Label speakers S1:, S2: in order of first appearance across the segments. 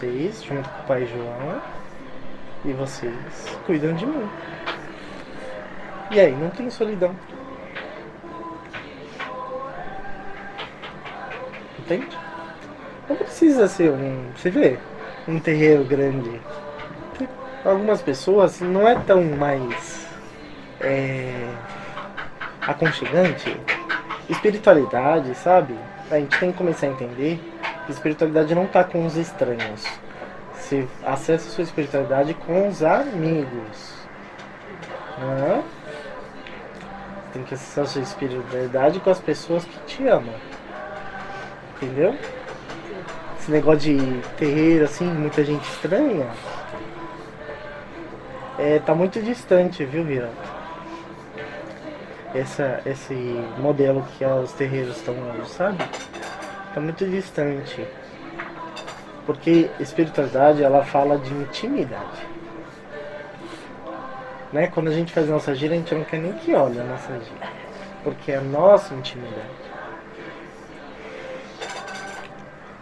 S1: vocês junto com o pai João e vocês cuidam de mim. E aí não tem solidão. Entende? Não precisa ser um. Você vê? Um terreiro grande. Algumas pessoas não é tão mais. É, aconchegante. Espiritualidade, sabe? A gente tem que começar a entender espiritualidade não está com os estranhos. Você acessa a sua espiritualidade com os amigos. Né? Tem que acessar a sua espiritualidade com as pessoas que te amam. Entendeu? Esse negócio de terreiro, assim, muita gente estranha. É, tá muito distante, viu, Virato? essa, esse modelo que os terreiros estão hoje, sabe? Está muito distante. Porque espiritualidade ela fala de intimidade. Né? Quando a gente faz a nossa gira, a gente não quer nem que olhe a nossa gira. Porque é a nossa intimidade.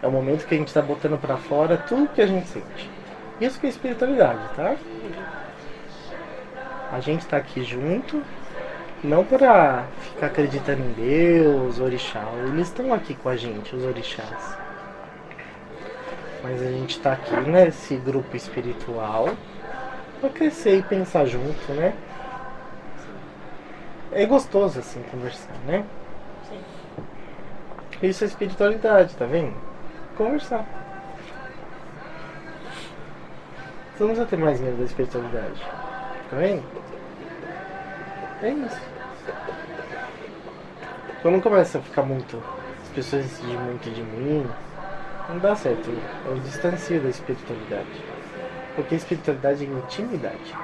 S1: É o momento que a gente está botando para fora tudo que a gente sente. Isso que é espiritualidade, tá? A gente está aqui junto, não para ficar acreditando em Deus, orixá. Eles estão aqui com a gente, os orixás. Mas a gente está aqui nesse grupo espiritual para crescer e pensar junto, né? É gostoso assim conversar, né? Sim. Isso é espiritualidade, tá vendo? Conversar. Você não precisa ter mais medo da espiritualidade. Tá vendo? É isso. Quando começa a ficar muito. As pessoas exigem muito de mim, não dá certo. Eu distancio da espiritualidade. Porque espiritualidade é intimidade.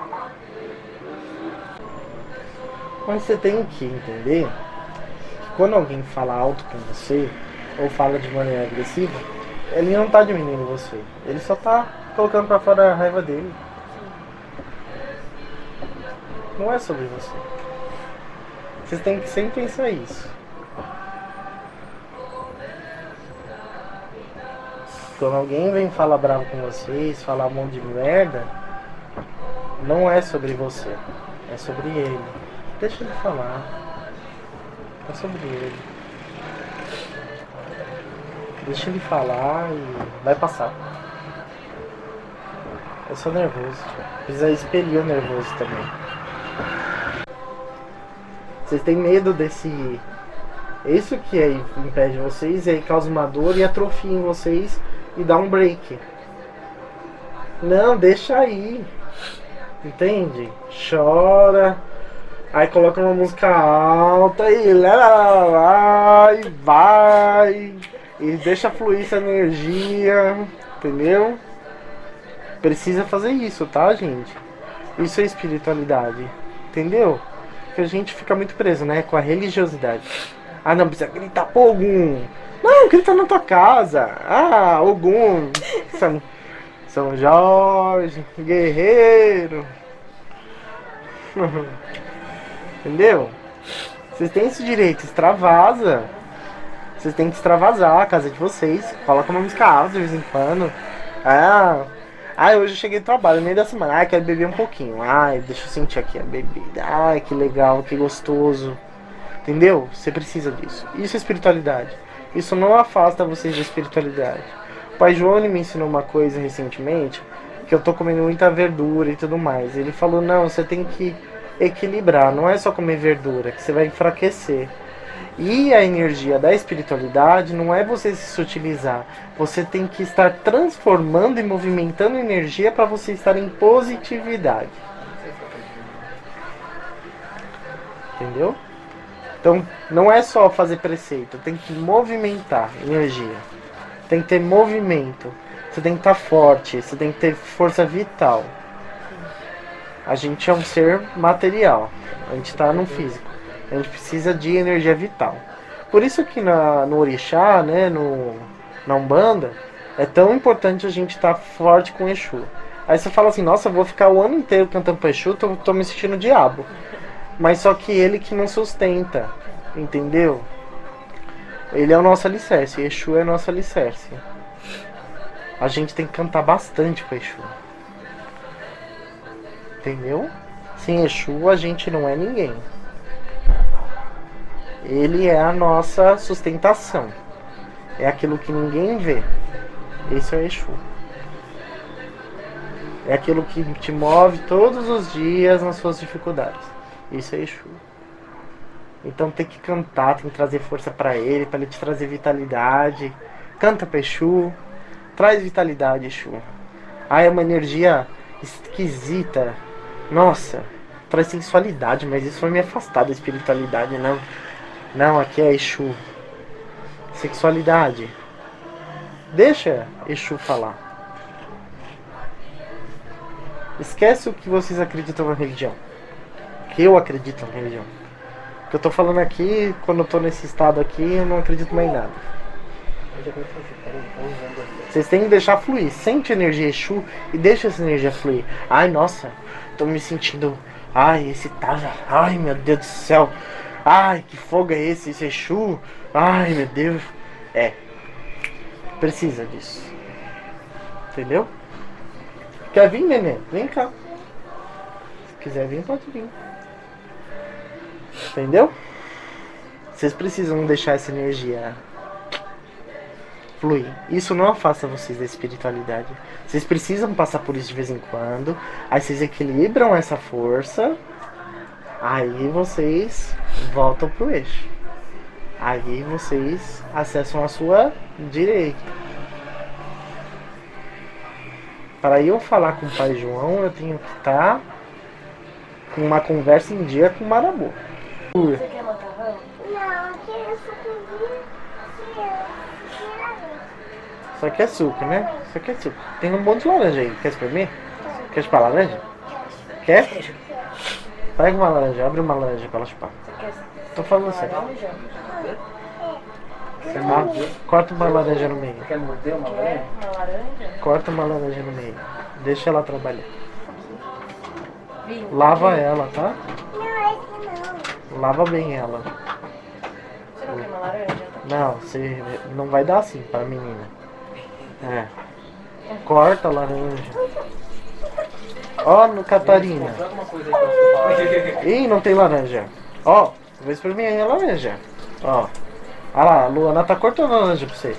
S1: Mas você tem que entender que quando alguém fala alto com você, ou fala de maneira agressiva, ele não está diminuindo você. Ele só está colocando para fora a raiva dele. Não é sobre você. Vocês têm que sempre pensar isso. Quando alguém vem falar bravo com vocês, falar um monte de merda, não é sobre você, é sobre ele. Deixa ele falar. É sobre ele. Deixa ele falar e vai passar. Eu sou nervoso. Precisa expelir o nervoso também. Vocês têm medo desse. Isso que aí impede vocês, e aí causa uma dor e atrofia em vocês e dá um break. Não, deixa aí. Entende? Chora. Aí coloca uma música alta e vai, vai. E deixa fluir essa energia. Entendeu? Precisa fazer isso, tá, gente? Isso é espiritualidade. Entendeu? que a gente fica muito preso, né? Com a religiosidade. Ah, não, precisa gritar por Ogum. Não, grita na tua casa. Ah, Ogum. São, São Jorge, guerreiro. Entendeu? Vocês têm esse direito, extravasa. Vocês têm que extravasar a casa de vocês. Coloca uma música alta de vez em quando. Ah, Ai, hoje eu cheguei do trabalho, no meio da semana. Ai, quero beber um pouquinho. Ai, deixa eu sentir aqui a bebida. Ai, que legal, que gostoso. Entendeu? Você precisa disso. Isso é espiritualidade. Isso não afasta vocês da espiritualidade. O pai João me ensinou uma coisa recentemente, que eu tô comendo muita verdura e tudo mais. Ele falou: "Não, você tem que equilibrar, não é só comer verdura, que você vai enfraquecer". E a energia da espiritualidade não é você se sutilizar. Você tem que estar transformando e movimentando energia para você estar em positividade. Entendeu? Então, não é só fazer preceito, tem que movimentar energia. Tem que ter movimento. Você tem que estar forte, você tem que ter força vital. A gente é um ser material. A gente está no físico. A gente precisa de energia vital. Por isso que na, no orixá, né, no, na Umbanda, é tão importante a gente estar tá forte com Exu. Aí você fala assim, nossa, vou ficar o ano inteiro cantando pra Exu, tô, tô me sentindo diabo. Mas só que ele que não sustenta, entendeu? Ele é o nosso alicerce, Exu é o nosso alicerce. a gente tem que cantar bastante com Exu. Entendeu? Sem Exu a gente não é ninguém. Ele é a nossa sustentação. É aquilo que ninguém vê. Esse é o Exu. É aquilo que te move todos os dias nas suas dificuldades. Isso é Exu. Então tem que cantar, tem que trazer força para ele, para ele te trazer vitalidade. Canta pra Exu, traz vitalidade, Exu. Ah, é uma energia esquisita. Nossa, traz sensualidade, mas isso vai me afastar da espiritualidade, não. Não, aqui é Exu. Sexualidade. Deixa Exu falar. Esquece o que vocês acreditam na religião. Que eu acredito na religião. O que eu tô falando aqui, quando eu tô nesse estado aqui, eu não acredito mais em nada. Vocês têm que deixar fluir. Sente energia Exu e deixa essa energia fluir. Ai, nossa, tô me sentindo. Ai, excitada. Ai, meu Deus do céu. Ai, que fogo é esse? Esse Exu. Ai, meu Deus. É. Precisa disso. Entendeu? Quer vir, neném? Vem cá. Se quiser vir, pode vir. Entendeu? Vocês precisam deixar essa energia fluir. Isso não afasta vocês da espiritualidade. Vocês precisam passar por isso de vez em quando. Aí vocês equilibram essa força. Aí vocês voltam pro eixo. Aí vocês acessam a sua direita. Para eu falar com o pai João, eu tenho que estar com uma conversa em dia com o Marabu.
S2: Você quer macarrão?
S3: Não, eu quero sucuri.
S1: Só que é suco, né? Só que é suco. Tem um monte de laranja aí. Quer espremer? Quer chupar laranja? Quer? Pega uma laranja, abre uma laranja pra ela chupar.
S2: Você quer
S1: Tô falando sério.
S2: laranja?
S1: Ah, corta uma laranja no meio.
S4: Quer morder uma laranja?
S2: uma laranja?
S1: Corta uma laranja no meio. Deixa ela trabalhar. Lava ela, tá? Lava bem ela.
S2: Você não uma laranja?
S1: Não, você não vai dar assim pra menina. É. Corta a laranja. Ó, no Catarina.
S4: Pra
S1: Ih, não tem laranja. Ó, vou experimentar aí a laranja. Ó. Olha lá, a Luana tá cortando a laranja pra você.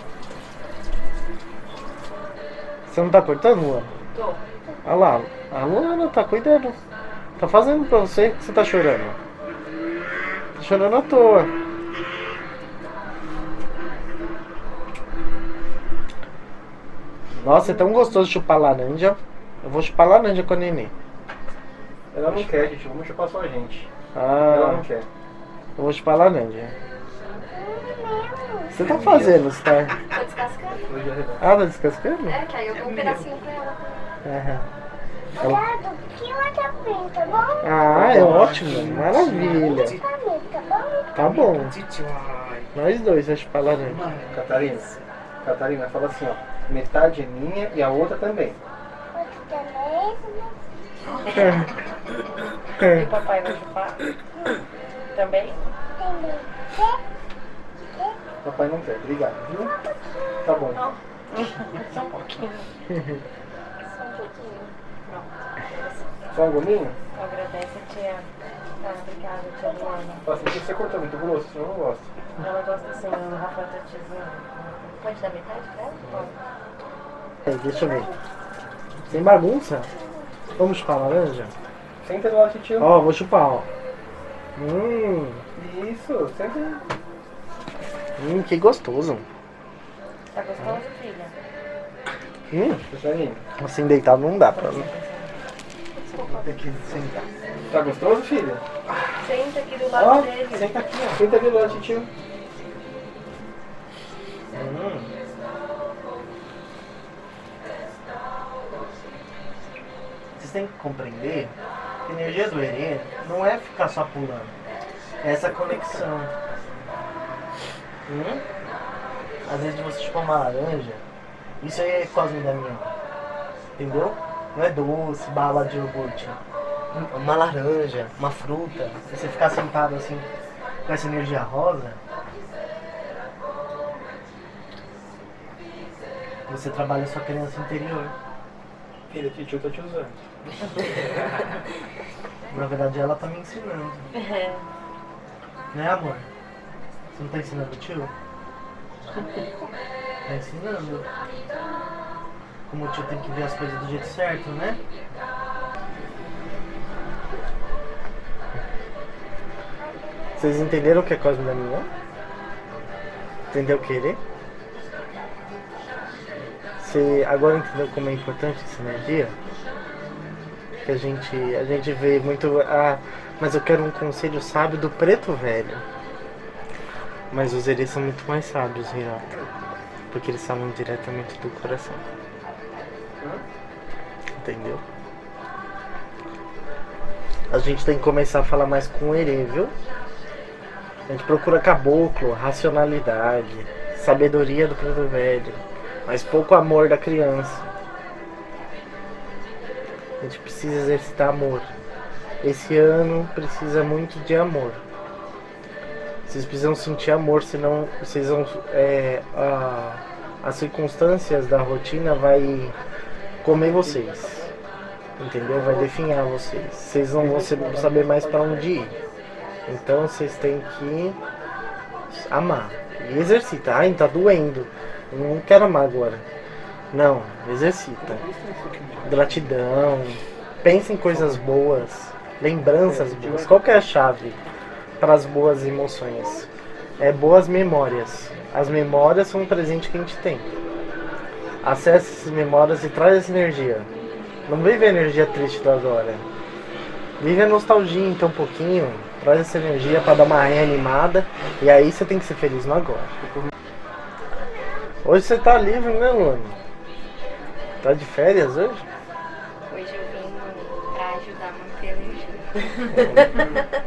S1: Você não tá cortando, Luana?
S2: Tô.
S1: Olha lá, a Luana tá cuidando. Tá fazendo pra você que você tá chorando. Tá chorando à toa. Nossa, é tão gostoso chupar laranja. Eu vou chupar laranja com a neném.
S4: Ela não quer, gente. Vamos chupar só a gente. Ela
S1: Ah,
S4: não quer.
S1: eu vou chupar laranja. O que você tá fazendo? Você tá...
S2: Tô descascando.
S4: É
S1: Ah, tá descascando?
S2: É, que aí eu dou um pedacinho pra ela.
S1: Aham.
S3: Bem, tá bom?
S1: Ah, é ótimo. Maravilha.
S3: Tá bom?
S1: Nós dois vamos chupar laranja.
S4: Catarina, Catarina, fala assim, ó. Metade é minha e a outra também.
S3: Outro também?
S2: E papai vai chupar? Também?
S3: Também.
S4: Papai não quer, obrigado, viu? Tá bom.
S2: Só um pouquinho. Só um pouquinho. Pronto.
S4: Só um gominho?
S2: Agradece a tia.
S4: Você cortou muito grosso, senão eu não gosto.
S2: Ela gosta assim, o Rafael tá te. Pode dar metade pra ela? Pode.
S1: Aí, deixa eu ver. Sem bagunça. Vamos chupar laranja?
S4: Senta do lado de tio.
S1: Ó, vou chupar, ó. Hum,
S4: Isso, senta.
S1: hum, que gostoso.
S2: Tá gostoso, filha?
S1: Hum, assim deitado não dá pra. Tem que sentar.
S4: tá gostoso, filha?
S2: Senta aqui do lado
S4: Ó,
S2: dele.
S4: senta aqui, ó. Senta ali do lado de tio.
S1: Hum. Vocês têm que compreender que a energia do Herê não é ficar só pulando. É essa conexão. Hum? Às vezes você chupar uma laranja, isso aí é Cosme Damião. Entendeu? Não é doce, bala de iogurte. Uma laranja, uma fruta. Se você ficar sentado assim com essa energia rosa, Você trabalha a sua criança interior.
S4: Filha, tio tá te usando.
S1: Na verdade, ela tá me ensinando.
S2: É.
S1: Né, amor? Você não tá ensinando o tio? Tá ensinando. Como o tio tem que ver as coisas do jeito certo, né? Vocês entenderam o que é Cosme da Minha? Entendeu querer? Você agora entendeu como é importante essa energia? Que a gente, a gente vê muito. Ah, mas eu quero um conselho sábio do preto velho. Mas os eles são muito mais sábios, Hirata. Porque eles falam diretamente do coração. Entendeu? A gente tem que começar a falar mais com o Ere, viu? A gente procura caboclo, racionalidade, sabedoria do preto velho, mas pouco amor da criança. A gente precisa exercitar amor. Esse ano precisa muito de amor. Vocês precisam sentir amor, senão vocês vão. É, a- as circunstâncias da rotina vai comer vocês. Entendeu? Vai definhar vocês. Vocês não vão saber mais para onde ir. Então vocês têm que amar. E exercitar. Ai, tá doendo. Eu não quero amar agora. Não, exercita. Gratidão. Pensa em coisas boas. Lembranças boas. Qual é a chave para as boas emoções? É boas memórias. As memórias são um presente que a gente tem. Acesse essas memórias e traz essa energia. Não vive a energia triste do agora. Vive a nostalgia então um pouquinho. Traz essa energia para dar uma reanimada. E aí você tem que ser feliz no agora. Hoje você tá livre, né, Luana? Tá de férias hoje?
S2: Hoje eu vim pra ajudar a manter a energia.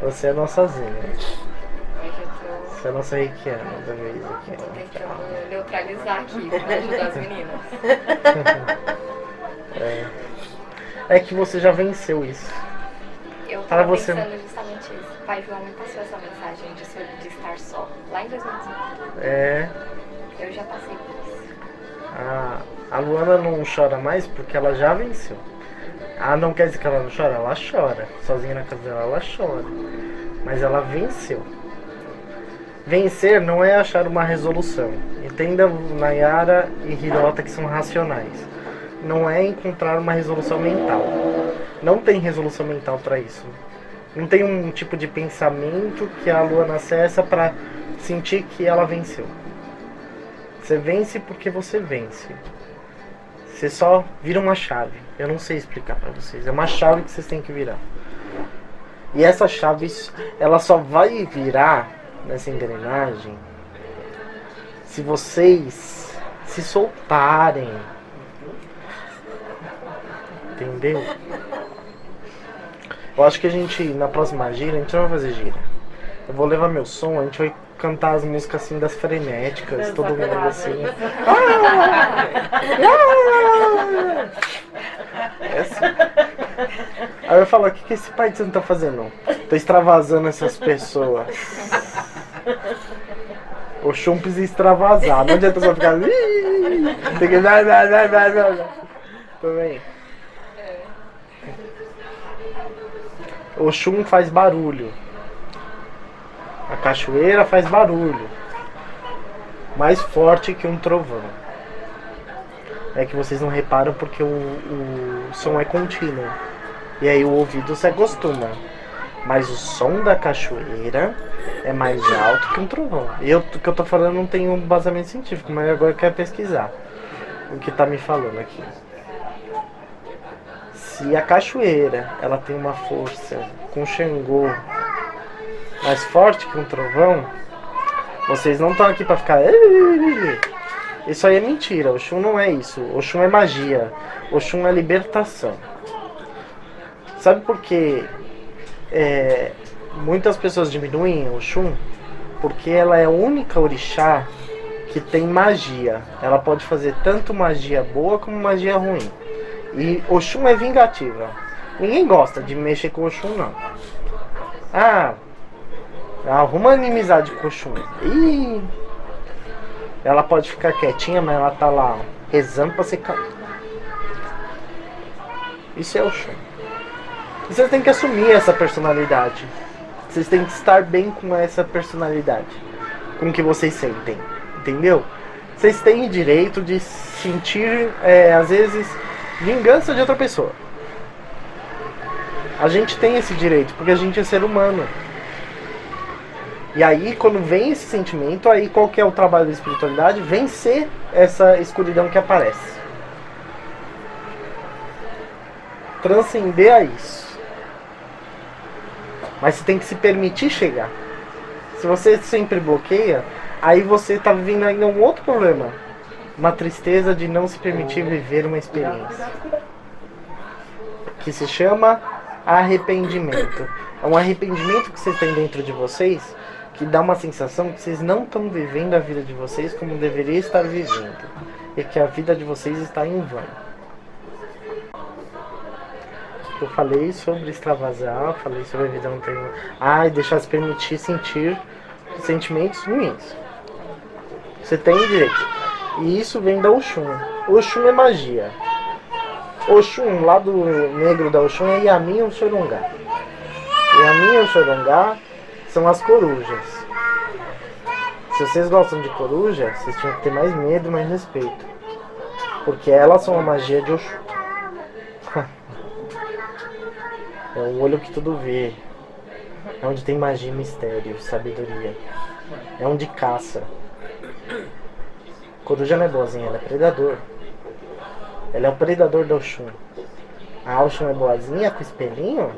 S1: Você é nossa zinha.
S2: Hoje eu tô,
S1: Você é nossa reikiana da vez
S2: tô
S1: aqui.
S2: tentando neutralizar aqui pra ajudar as meninas.
S1: É. é que você já venceu isso.
S2: Eu
S1: Para você-
S2: pensando justamente isso. O pai João me passou essa mensagem de, de estar só, lá em 2018.
S1: É.
S2: Eu já passei por isso.
S1: A, a Luana não chora mais porque ela já venceu. Ah, não quer dizer que ela não chora? Ela chora. Sozinha na casa dela, ela chora. Mas ela venceu. Vencer não é achar uma resolução. Entenda Nayara e Hirota que são racionais. Não é encontrar uma resolução mental. Não tem resolução mental para isso. Não tem um tipo de pensamento que a Luana acessa para sentir que ela venceu. Você vence porque você vence. Você só vira uma chave. Eu não sei explicar pra vocês. É uma chave que vocês têm que virar. E essa chave, ela só vai virar nessa engrenagem se vocês se soltarem. Entendeu? Eu acho que a gente, na próxima gira, a gente não vai fazer gira. Eu vou levar meu som, a gente vai cantar as músicas assim das frenéticas, todo mundo assim. É assim. Aí eu falo, o que, que esse pai de tá fazendo? Tô extravasando essas pessoas. O chum precisa extravasar, não adianta só ficar. Tem que. Vai, vai, vai, vai, vai. vai. Tudo bem? O chum faz barulho. A cachoeira faz barulho. Mais forte que um trovão. É que vocês não reparam porque o, o som é contínuo. E aí o ouvido se acostuma. Mas o som da cachoeira é mais alto que um trovão. E eu, que eu tô falando não tem um embasamento científico, mas agora eu quero pesquisar o que tá me falando aqui. Se a cachoeira ela tem uma força com Xangô mais forte que um trovão, vocês não estão aqui pra ficar. Isso aí é mentira. O Shun não é isso. O Shun é magia. O Shun é libertação. Sabe por que é, muitas pessoas diminuem o Shun? Porque ela é a única orixá que tem magia. Ela pode fazer tanto magia boa como magia ruim. E Oxum é vingativa. Ninguém gosta de mexer com Oxum, não. Ah, arruma inimizade com Oxum. Ih, ela pode ficar quietinha, mas ela tá lá, rezando pra ser caído. Isso é o Oxum. E vocês têm que assumir essa personalidade. Vocês têm que estar bem com essa personalidade. Com o que vocês sentem. Entendeu? Vocês têm direito de sentir, é, às vezes, vingança de outra pessoa. A gente tem esse direito, porque a gente é ser humano. E aí, quando vem esse sentimento, aí qual que é o trabalho da espiritualidade? Vencer essa escuridão que aparece. Transcender a isso. Mas você tem que se permitir chegar. Se você sempre bloqueia, aí você está vivendo ainda um outro problema. Uma tristeza de não se permitir viver uma experiência. Que se chama arrependimento. É um arrependimento que vocês têm dentro de vocês que dá uma sensação que vocês não estão vivendo a vida de vocês como deveria estar vivendo. E que a vida de vocês está em vão. Eu falei sobre extravasar, falei sobre a vida não ter. Ai, deixar se permitir sentir sentimentos ruins. Você tem direito. E isso vem da Oxum. Oxum é magia. Oxum, lado negro da Oxum é Yamin e o Sorongá. Yamin e o Sorongá são as corujas. Se vocês gostam de coruja, vocês tinham que ter mais medo mais respeito. Porque elas são a magia de Oxum. É o olho que tudo vê. É onde tem magia, mistério, sabedoria. É onde caça. Coruja não é boazinha, ela é predador. Ela é o predador do Oxum. A Oxum é boazinha com espelhinho?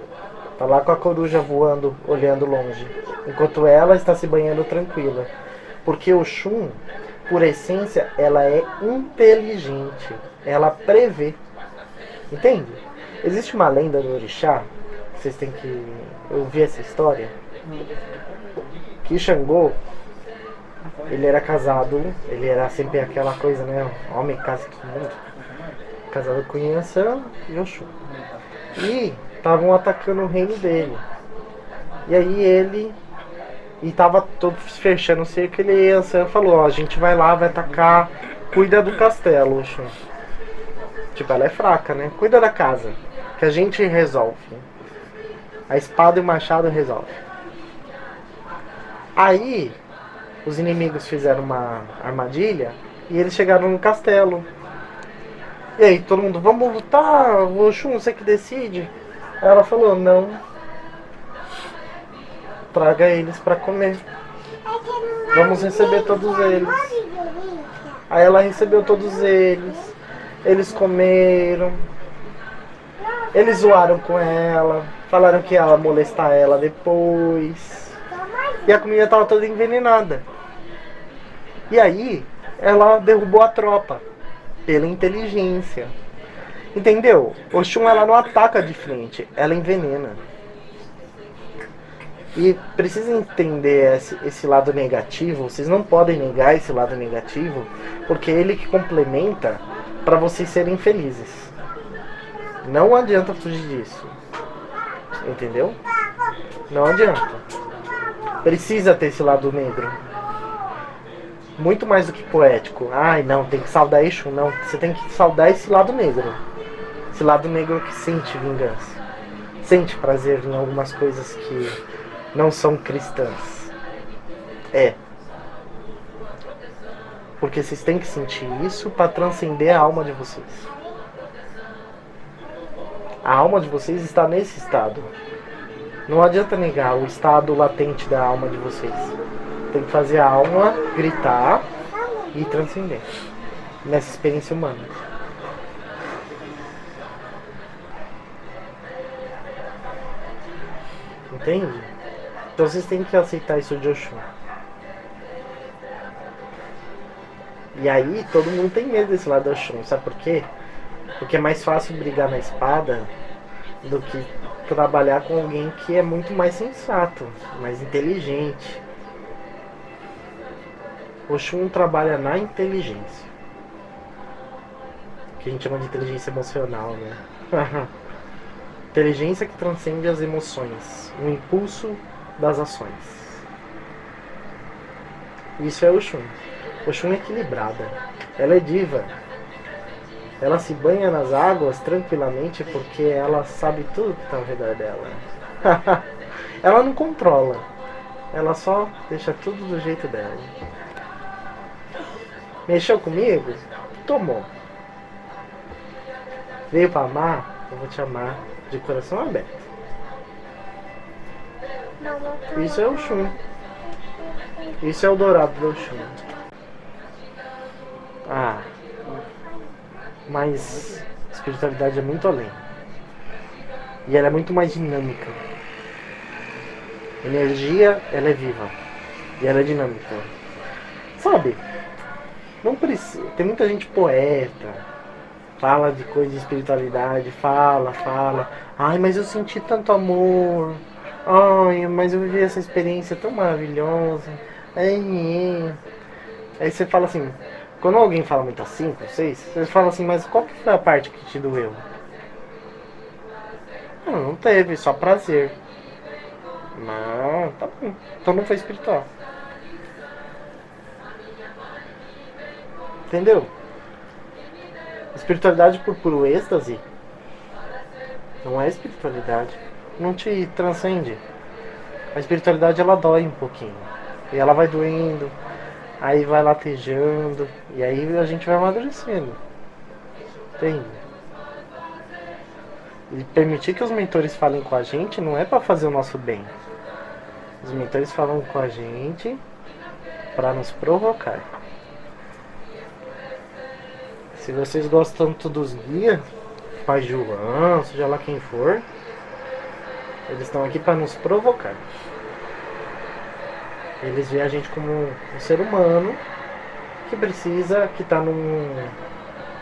S1: Tá lá com a coruja voando, olhando longe. Enquanto ela está se banhando tranquila. Porque o Shun, por essência, ela é inteligente. Ela prevê. Entende? Existe uma lenda do orixá vocês têm que ouvir essa história. Que Xangô, ele era casado, ele era sempre aquela coisa, né? Homem casa todo mundo. Casado com Yansan e Oxum. E estavam atacando o reino dele. E aí ele. E tava todo fechando o cerco, ele Yansan falou, ó, a gente vai lá, vai atacar, cuida do castelo, Oxum. Tipo, ela é fraca, né? Cuida da casa. Que a gente resolve. A espada e o machado resolve. Aí, os inimigos fizeram uma armadilha e eles chegaram no castelo. E aí, todo mundo, vamos lutar, o Oxum, você que decide. Ela falou, não. Traga eles para comer. Vamos receber todos eles. Aí ela recebeu todos eles. Eles comeram. Eles zoaram com ela. Falaram que ia molestar ela depois. E a comida tava toda envenenada. E aí, ela derrubou a tropa. Pela inteligência. Entendeu? Oxum ela não ataca de frente, ela envenena. E precisa entender esse, esse lado negativo. Vocês não podem negar esse lado negativo, porque é ele que complementa para vocês serem felizes. Não adianta fugir disso. Entendeu? Não adianta. Precisa ter esse lado negro. Muito mais do que poético. Ai, não, tem que saudar isso. Não, você tem que saudar esse lado negro. Esse lado negro que sente vingança. Sente prazer em algumas coisas que não são cristãs. É. Porque vocês têm que sentir isso para transcender a alma de vocês. A alma de vocês está nesse estado. Não adianta negar o estado latente da alma de vocês. Tem que fazer a alma gritar e transcender nessa experiência humana. Entende? Então vocês têm que aceitar isso de Oxum. E aí todo mundo tem medo desse lado do Oxum, sabe por quê? Porque é mais fácil brigar na espada do que trabalhar com alguém que é muito mais sensato, mais inteligente. O Shun trabalha na inteligência. Que a gente chama de inteligência emocional, né? inteligência que transcende as emoções, o impulso das ações. Isso é o Shun. O Shun é equilibrada. Ela é diva. ela se banha nas águas tranquilamente porque ela sabe tudo que está ao redor dela. ela não controla, ela só deixa tudo do jeito dela. Mexeu comigo? Tomou. Veio pra amar? Eu vou te amar de coração aberto.
S3: Tô
S1: Isso é o Shun. Isso é o dourado do Shun. Ah. Mas espiritualidade é muito além. E ela é muito mais dinâmica. Energia, ela é viva. E ela é dinâmica. Sabe? Não precisa. Tem muita gente poeta. Fala de coisa de espiritualidade, fala, fala. Ai, mas eu senti tanto amor. Ai, mas eu vivi essa experiência tão maravilhosa. Ai, ai. Aí você fala assim, quando alguém fala muito assim com vocês, vocês falam assim, mas qual que foi a parte que te doeu? Não, não teve, só prazer. Não, tá bom. Então não foi espiritual. Entendeu? Espiritualidade por puro êxtase não é espiritualidade. Não te transcende. A espiritualidade ela dói um pouquinho. E ela vai doendo, aí vai latejando, e aí a gente vai amadurecendo. Entende? E permitir que os mentores falem com a gente não é para fazer o nosso bem. Os mentores falam com a gente para nos provocar. Se vocês gostam tanto dos guias, Pai João, seja lá quem for, eles estão aqui para nos provocar. Eles veem a gente como um ser humano que precisa, que está num.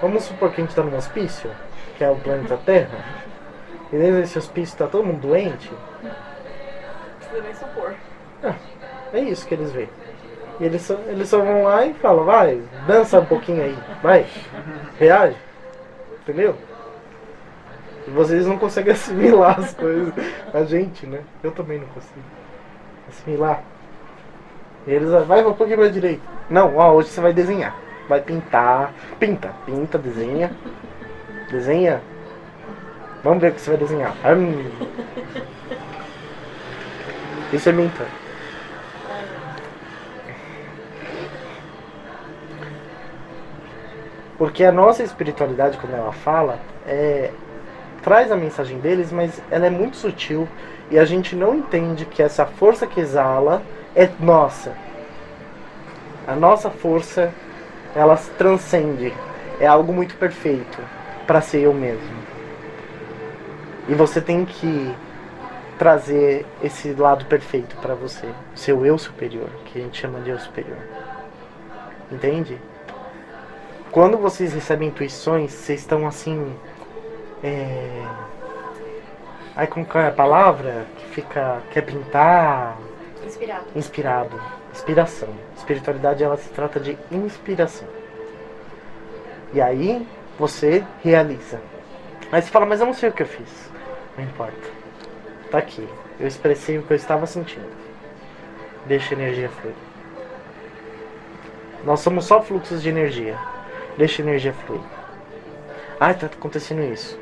S1: Vamos supor que a gente está num hospício, que é o planeta Terra. E dentro desse hospício está todo mundo doente.
S2: Não precisa nem supor.
S1: É isso que eles veem. Eles só, eles só vão lá e falam, vai, dança um pouquinho aí, vai, reage. Entendeu? E vocês não conseguem assimilar as coisas. A gente, né? Eu também não consigo. Assimilar. Eles, vai um pouquinho pra direita. Não, ó, hoje você vai desenhar. Vai pintar. Pinta, pinta, desenha. Desenha. Vamos ver o que você vai desenhar. Hum. Isso é minta. Porque a nossa espiritualidade, quando ela fala, é, traz a mensagem deles, mas ela é muito sutil e a gente não entende que essa força que exala é nossa. A nossa força, ela transcende. É algo muito perfeito para ser eu mesmo. E você tem que trazer esse lado perfeito para você, seu eu superior, que a gente chama de eu superior. Entende? Quando vocês recebem intuições, vocês estão assim. É... Aí como é a palavra? Que fica. quer pintar.
S2: Inspirado.
S1: Inspirado. Inspiração. Espiritualidade ela se trata de inspiração. E aí você realiza. Aí você fala, mas eu não sei o que eu fiz. Não importa. Tá aqui. Eu expressei o que eu estava sentindo. Deixa a energia fluir. Nós somos só fluxos de energia. Deixa a energia fluir. Ah, tá acontecendo isso.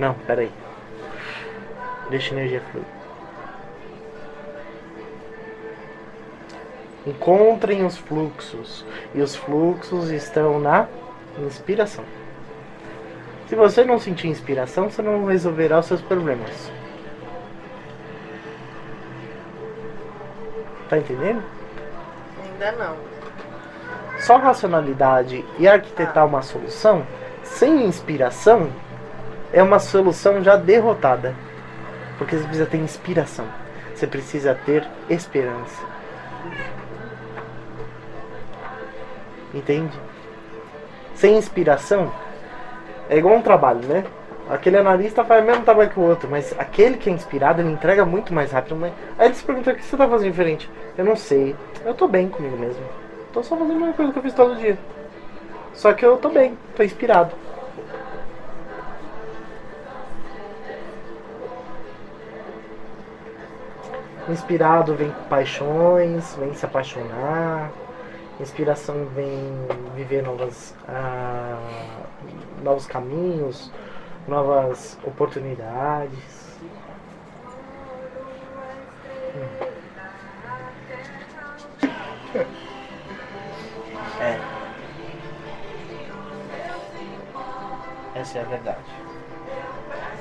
S1: Não, peraí. Deixa a energia fluir. Encontrem os fluxos. E os fluxos estão na inspiração. Se você não sentir inspiração, você não resolverá os seus problemas. Tá entendendo?
S5: Ainda não.
S1: Só racionalidade e arquitetar uma solução sem inspiração é uma solução já derrotada. Porque você precisa ter inspiração. Você precisa ter esperança. Entende? Sem inspiração é igual um trabalho, né? Aquele analista faz o mesmo trabalho que o outro, mas aquele que é inspirado, ele entrega muito mais rápido. Mas... Aí ele se pergunta, o que você tá fazendo diferente? Eu não sei. Eu tô bem comigo mesmo. Tô só fazendo a mesma coisa que eu fiz todo dia. Só que eu tô bem, tô inspirado. Inspirado vem paixões, vem se apaixonar. Inspiração vem viver novas, ah, novos caminhos, novas oportunidades. É. Essa é a verdade.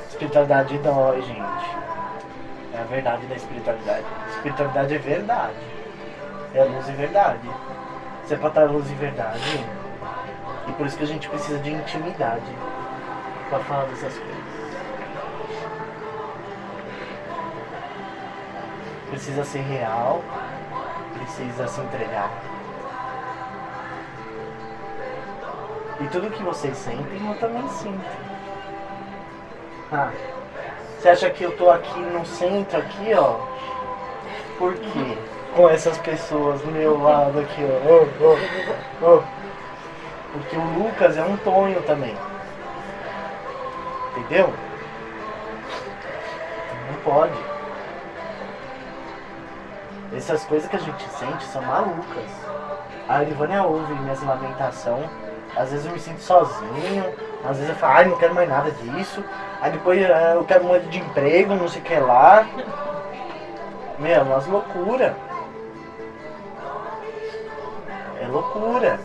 S1: Espiritualidade dói, gente. É a verdade da espiritualidade. Espiritualidade é verdade. É luz e verdade. Você pode estar luz e verdade. E por isso que a gente precisa de intimidade para falar dessas coisas. Precisa ser real, precisa se entregar. E tudo que vocês sentem, eu também sinto. Ah, você acha que eu tô aqui no centro, aqui, ó? Por quê? Com essas pessoas do meu lado aqui, ó. Oh, oh, oh. Porque o Lucas é um Tonho também. Entendeu? Não pode. Essas coisas que a gente sente são malucas. A Irivânia ouve minhas lamentações. Às vezes eu me sinto sozinho. Às vezes eu falo, ai, não quero mais nada disso. Aí depois eh, eu quero mudar de emprego, não sei o que lá. Meu, é umas loucura. É loucura.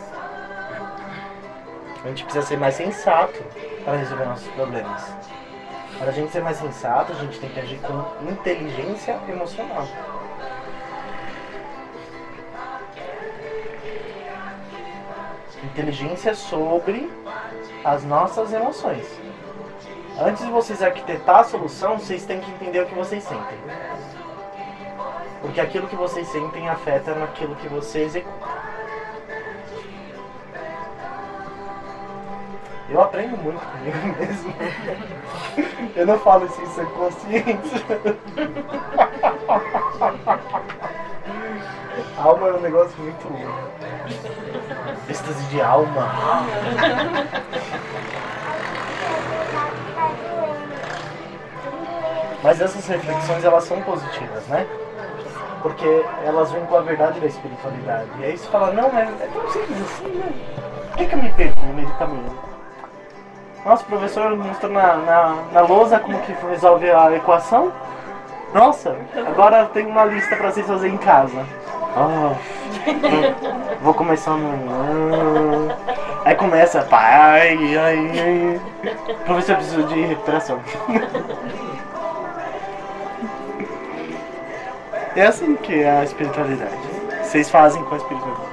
S1: A gente precisa ser mais sensato para resolver nossos problemas. Para a gente ser mais sensato, a gente tem que agir com inteligência emocional. Inteligência sobre as nossas emoções. Antes de vocês arquitetar a solução, vocês têm que entender o que vocês sentem. Porque aquilo que vocês sentem afeta naquilo que você executa. Eu aprendo muito comigo mesmo. Eu não falo isso sem consciente. Alma é um negócio muito. Êxtase de alma. Mas essas reflexões elas são positivas, né? Porque elas vêm com a verdade da espiritualidade. E aí você fala, não, mas é tão simples assim, né? Por que, que eu me perco no meio do caminho? Nossa, o professor mostrou na, na, na lousa como que resolve a equação. Nossa, agora tem uma lista para vocês fazerem em casa. Ah, vou começar no. Aí começa, pai, ai, ai. Professor precisa de recuperação. É assim que é a espiritualidade. Vocês fazem com a espiritualidade.